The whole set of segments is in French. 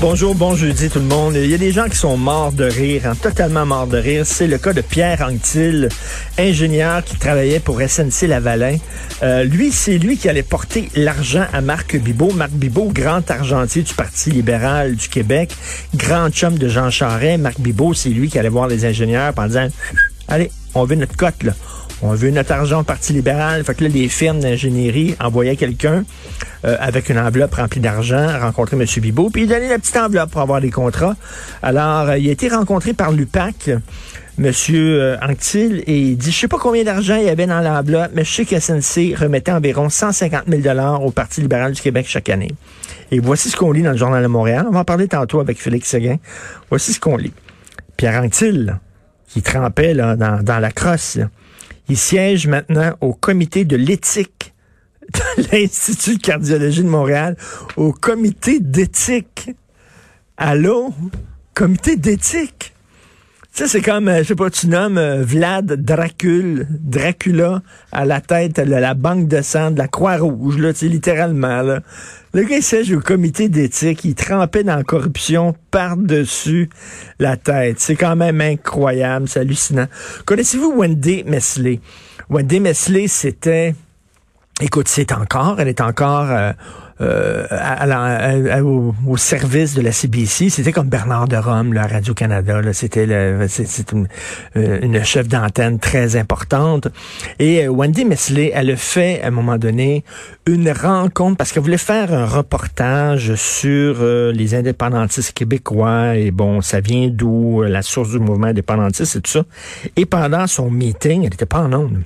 Bonjour, bon jeudi tout le monde. Il y a des gens qui sont morts de rire, hein, totalement morts de rire. C'est le cas de Pierre Anctil, ingénieur qui travaillait pour SNC Lavalin. Euh, lui, c'est lui qui allait porter l'argent à Marc Bibot. Marc Bibot, grand argentier du Parti libéral du Québec, grand chum de Jean Charest. Marc Bibot, c'est lui qui allait voir les ingénieurs en disant, allez, on veut notre cote, là. On veut notre argent au Parti libéral. Fait que là, les firmes d'ingénierie envoyaient quelqu'un euh, avec une enveloppe remplie d'argent rencontrer M. Bibot, puis il donnait la petite enveloppe pour avoir des contrats. Alors, euh, il a été rencontré par l'UPAC, M. Euh, Anctil, et il dit, je sais pas combien d'argent il y avait dans l'enveloppe, mais je sais que SNC remettait environ 150 000 au Parti libéral du Québec chaque année. Et voici ce qu'on lit dans le Journal de Montréal. On va en parler tantôt avec Félix Seguin. Voici ce qu'on lit. Pierre Anctil, qui trempait dans, la crosse, il siège maintenant au comité de l'éthique de l'Institut de cardiologie de Montréal, au comité d'éthique. Allô? Comité d'éthique? Ça, c'est comme, euh, je sais pas, tu nommes euh, Vlad Dracul, Dracula à la tête de la banque de sang de la Croix-Rouge, là, tu sais, littéralement, là. Le gars, il siège au comité d'éthique, il trempait dans la corruption par-dessus la tête. C'est quand même incroyable, c'est hallucinant. Connaissez-vous Wendy Mesley? Wendy Mesley, c'était... Écoute, c'est encore, elle est encore euh, euh, au, au service de la CBC. C'était comme Bernard de Rome, là, à Radio-Canada. C'était une, euh, une chef d'antenne très importante. Et euh, Wendy Mesley, elle a fait, à un moment donné, une rencontre, parce qu'elle voulait faire un reportage sur euh, les indépendantistes québécois. Et bon, ça vient d'où, la source du mouvement indépendantiste et tout ça. Et pendant son meeting, elle n'était pas en ondes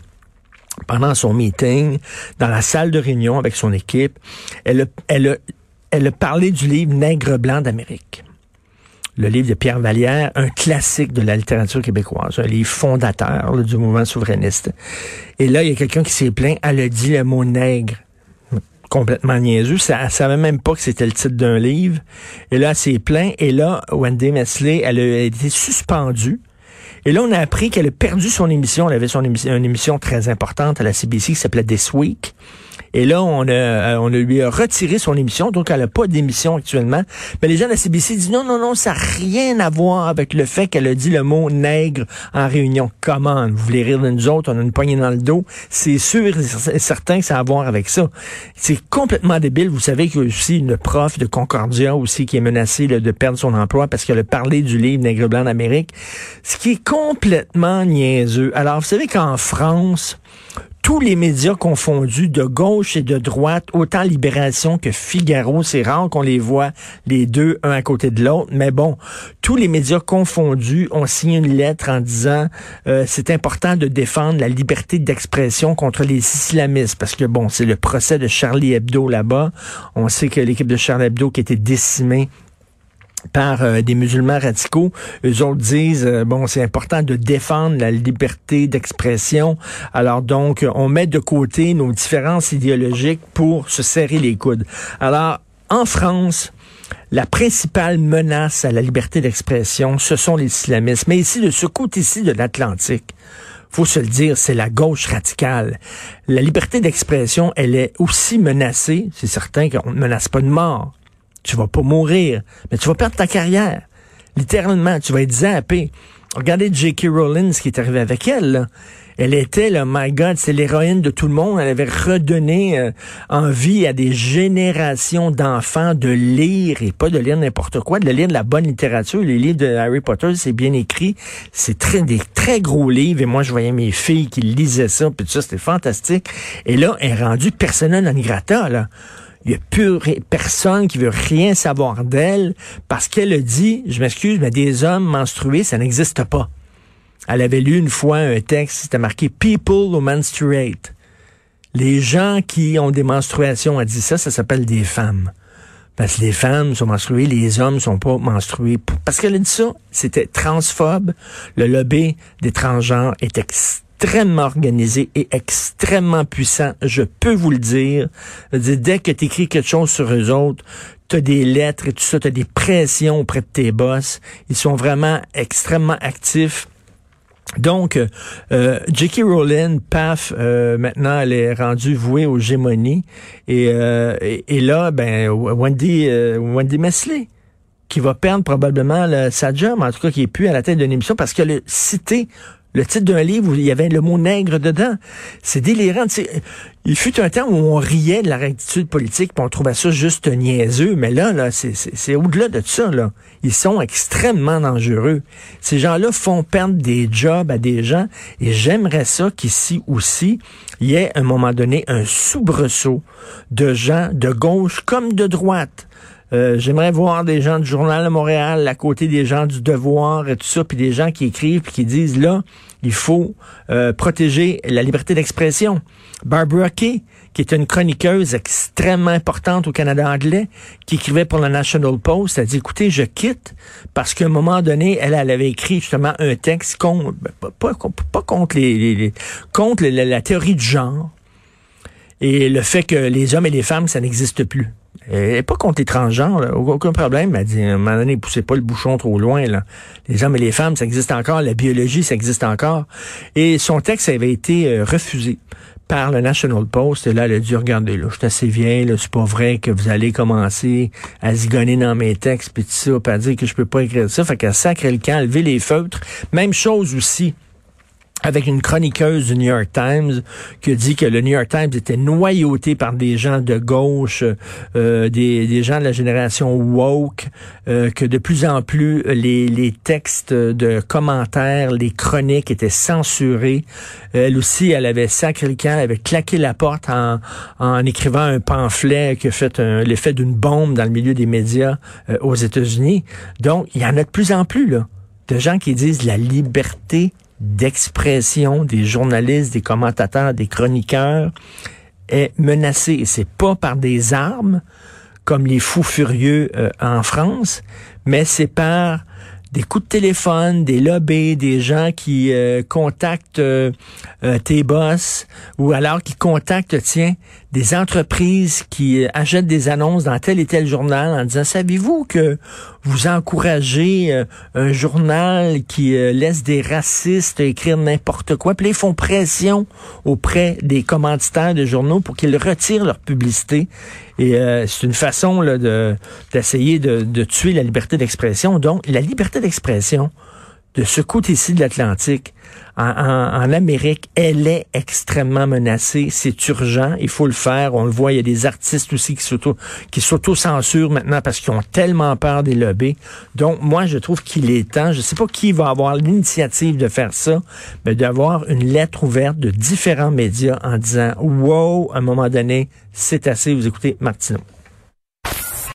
pendant son meeting, dans la salle de réunion avec son équipe, elle a, parlé du livre Nègre blanc d'Amérique. Le livre de Pierre Vallière, un classique de la littérature québécoise, un livre fondateur là, du mouvement souverainiste. Et là, il y a quelqu'un qui s'est plaint, elle a dit le mot nègre complètement niaiseux. Ça, elle savait même pas que c'était le titre d'un livre. Et là, elle s'est. Et là, Wendy Mesley, elle a été suspendue. Et là, on a appris qu'elle a perdu son émission. Elle avait une émission très importante à la CBC qui s'appelait This Week. Et là, on a, euh, on a lui a retiré son émission, donc elle n'a pas d'émission actuellement. Mais les gens de la CBC disent non, non, non, ça n'a rien à voir avec le fait qu'elle a dit le mot nègre en réunion. Comment? Vous voulez rire de nous autres? On a une poignée dans le dos. C'est sûr et certain que ça a à voir avec ça. C'est complètement débile. Vous savez qu'il y a aussi une prof de Concordia aussi qui est menacée de perdre son emploi parce qu'elle a parlé du livre Nègre blanc d'Amérique. Ce qui est complètement niaiseux. Alors, vous savez qu'en France, tous les médias confondus, de gauche et de droite, autant Libération que Figaro, c'est rare qu'on les voit les deux un à côté de l'autre, mais bon, tous les médias confondus ont signé une lettre en disant euh, c'est important de défendre la liberté d'expression contre les islamistes, parce que bon, c'est le procès de Charlie Hebdo là-bas. On sait que l'équipe de Charlie Hebdo qui été décimée par euh, des musulmans radicaux. Eux autres disent, euh, bon, c'est important de défendre la liberté d'expression. Alors donc, on met de côté nos différences idéologiques pour se serrer les coudes. Alors, en France, la principale menace à la liberté d'expression, ce sont les islamistes. Mais ici, de ce côté-ci de l'Atlantique, faut se le dire, c'est la gauche radicale. La liberté d'expression, elle est aussi menacée, c'est certain qu'on ne menace pas de mort, tu vas pas mourir, mais tu vas perdre ta carrière. Littéralement, tu vas être zappé. Regardez J.K. Rowling, ce qui est arrivé avec elle. là. Elle était, là, my God, c'est l'héroïne de tout le monde. Elle avait redonné euh, envie à des générations d'enfants de lire, et pas de lire n'importe quoi, de lire de la bonne littérature. Les livres de Harry Potter, c'est bien écrit. C'est très, des très gros livres. Et moi, je voyais mes filles qui lisaient ça, puis tout ça, c'était fantastique. Et là, elle est rendue persona non grata, là. Il n'y a plus personne qui veut rien savoir d'elle parce qu'elle a dit, je m'excuse, mais des hommes menstrués, ça n'existe pas. Elle avait lu une fois un texte, c'était marqué People who menstruate. Les gens qui ont des menstruations, elle dit ça, ça s'appelle des femmes. Parce que les femmes sont menstruées, les hommes sont pas menstrués. Parce qu'elle a dit ça, c'était transphobe. Le lobby des transgenres est extrêmement extrêmement organisé et extrêmement puissant, je peux vous le dire. Dès que tu écris quelque chose sur eux autres, tu as des lettres et tout ça, tu as des pressions auprès de tes boss. Ils sont vraiment extrêmement actifs. Donc, euh, J.K. Rowling, paf, euh, maintenant, elle est rendue vouée aux gémonies. Et, euh, et, là, ben, Wendy, euh, Wendy Mesley, qui va perdre probablement sa job, en tout cas qui est plus à la tête d'une émission parce qu'elle a cité le titre d'un livre où il y avait le mot nègre dedans. C'est délirant. il fut un temps où on riait de la rectitude politique, puis on trouvait ça juste niaiseux, mais là, là, c'est au-delà de ça. Là. Ils sont extrêmement dangereux. Ces gens-là font perdre des jobs à des gens, et j'aimerais ça qu'ici aussi, il y ait à un moment donné un soubresaut de gens de gauche comme de droite euh, j'aimerais voir des gens du Journal de Montréal à côté des gens du Devoir et tout ça, puis des gens qui écrivent puis qui disent là, il faut euh, protéger la liberté d'expression. Barbara Kay, qui est une chroniqueuse extrêmement importante au Canada anglais, qui écrivait pour le National Post, a dit écoutez, je quitte parce qu'à un moment donné, elle, avait écrit justement un texte contre, ben, les, contre la théorie du genre et le fait que les hommes et les femmes, ça n'existe plus. Elle pas contre les transgenres, aucun problème. Elle dit, à un moment donné, poussez pas le bouchon trop loin. Là. Les hommes et les femmes, ça existe encore. La biologie, ça existe encore. Et son texte avait été euh, refusé par le National Post. Et là, elle a dit, regardez, là, je suis assez vieille, là, c'est pas vrai que vous allez commencer à zigonner dans mes textes, puis tout ça, à dire que je peux pas écrire ça. Fait qu'elle sacre le camp, lever les feutres. Même chose aussi avec une chroniqueuse du New York Times qui dit que le New York Times était noyauté par des gens de gauche, euh, des, des, gens de la génération woke, euh, que de plus en plus les, les textes de commentaires, les chroniques étaient censurés. Elle aussi, elle avait sacré le camp, elle avait claqué la porte en, en écrivant un pamphlet qui a fait l'effet d'une bombe dans le milieu des médias euh, aux États-Unis. Donc, il y en a de plus en plus, là, de gens qui disent la liberté d'expression des journalistes, des commentateurs, des chroniqueurs est menacée. Et c'est pas par des armes comme les fous furieux euh, en France, mais c'est par des coups de téléphone, des lobbies, des gens qui euh, contactent euh, tes boss ou alors qui contactent, tiens, des entreprises qui euh, achètent des annonces dans tel et tel journal en disant, savez-vous que vous encouragez euh, un journal qui euh, laisse des racistes écrire n'importe quoi, puis ils font pression auprès des commanditaires de journaux pour qu'ils retirent leur publicité. Et c'est une façon là, de, d'essayer de, de tuer la liberté d'expression. Donc, la liberté d'expression, de ce côté-ci de l'Atlantique, en, Amérique, elle est extrêmement menacée. C'est urgent. Il faut le faire. On le voit. Il y a des artistes aussi qui s'auto, qui s'auto-censurent maintenant parce qu'ils ont tellement peur des lobbies. Donc, moi, je trouve qu'il est temps. Je sais pas qui va avoir l'initiative de faire ça, mais d'avoir une lettre ouverte de différents médias en disant, wow, à un moment donné, c'est assez. Vous écoutez Martineau.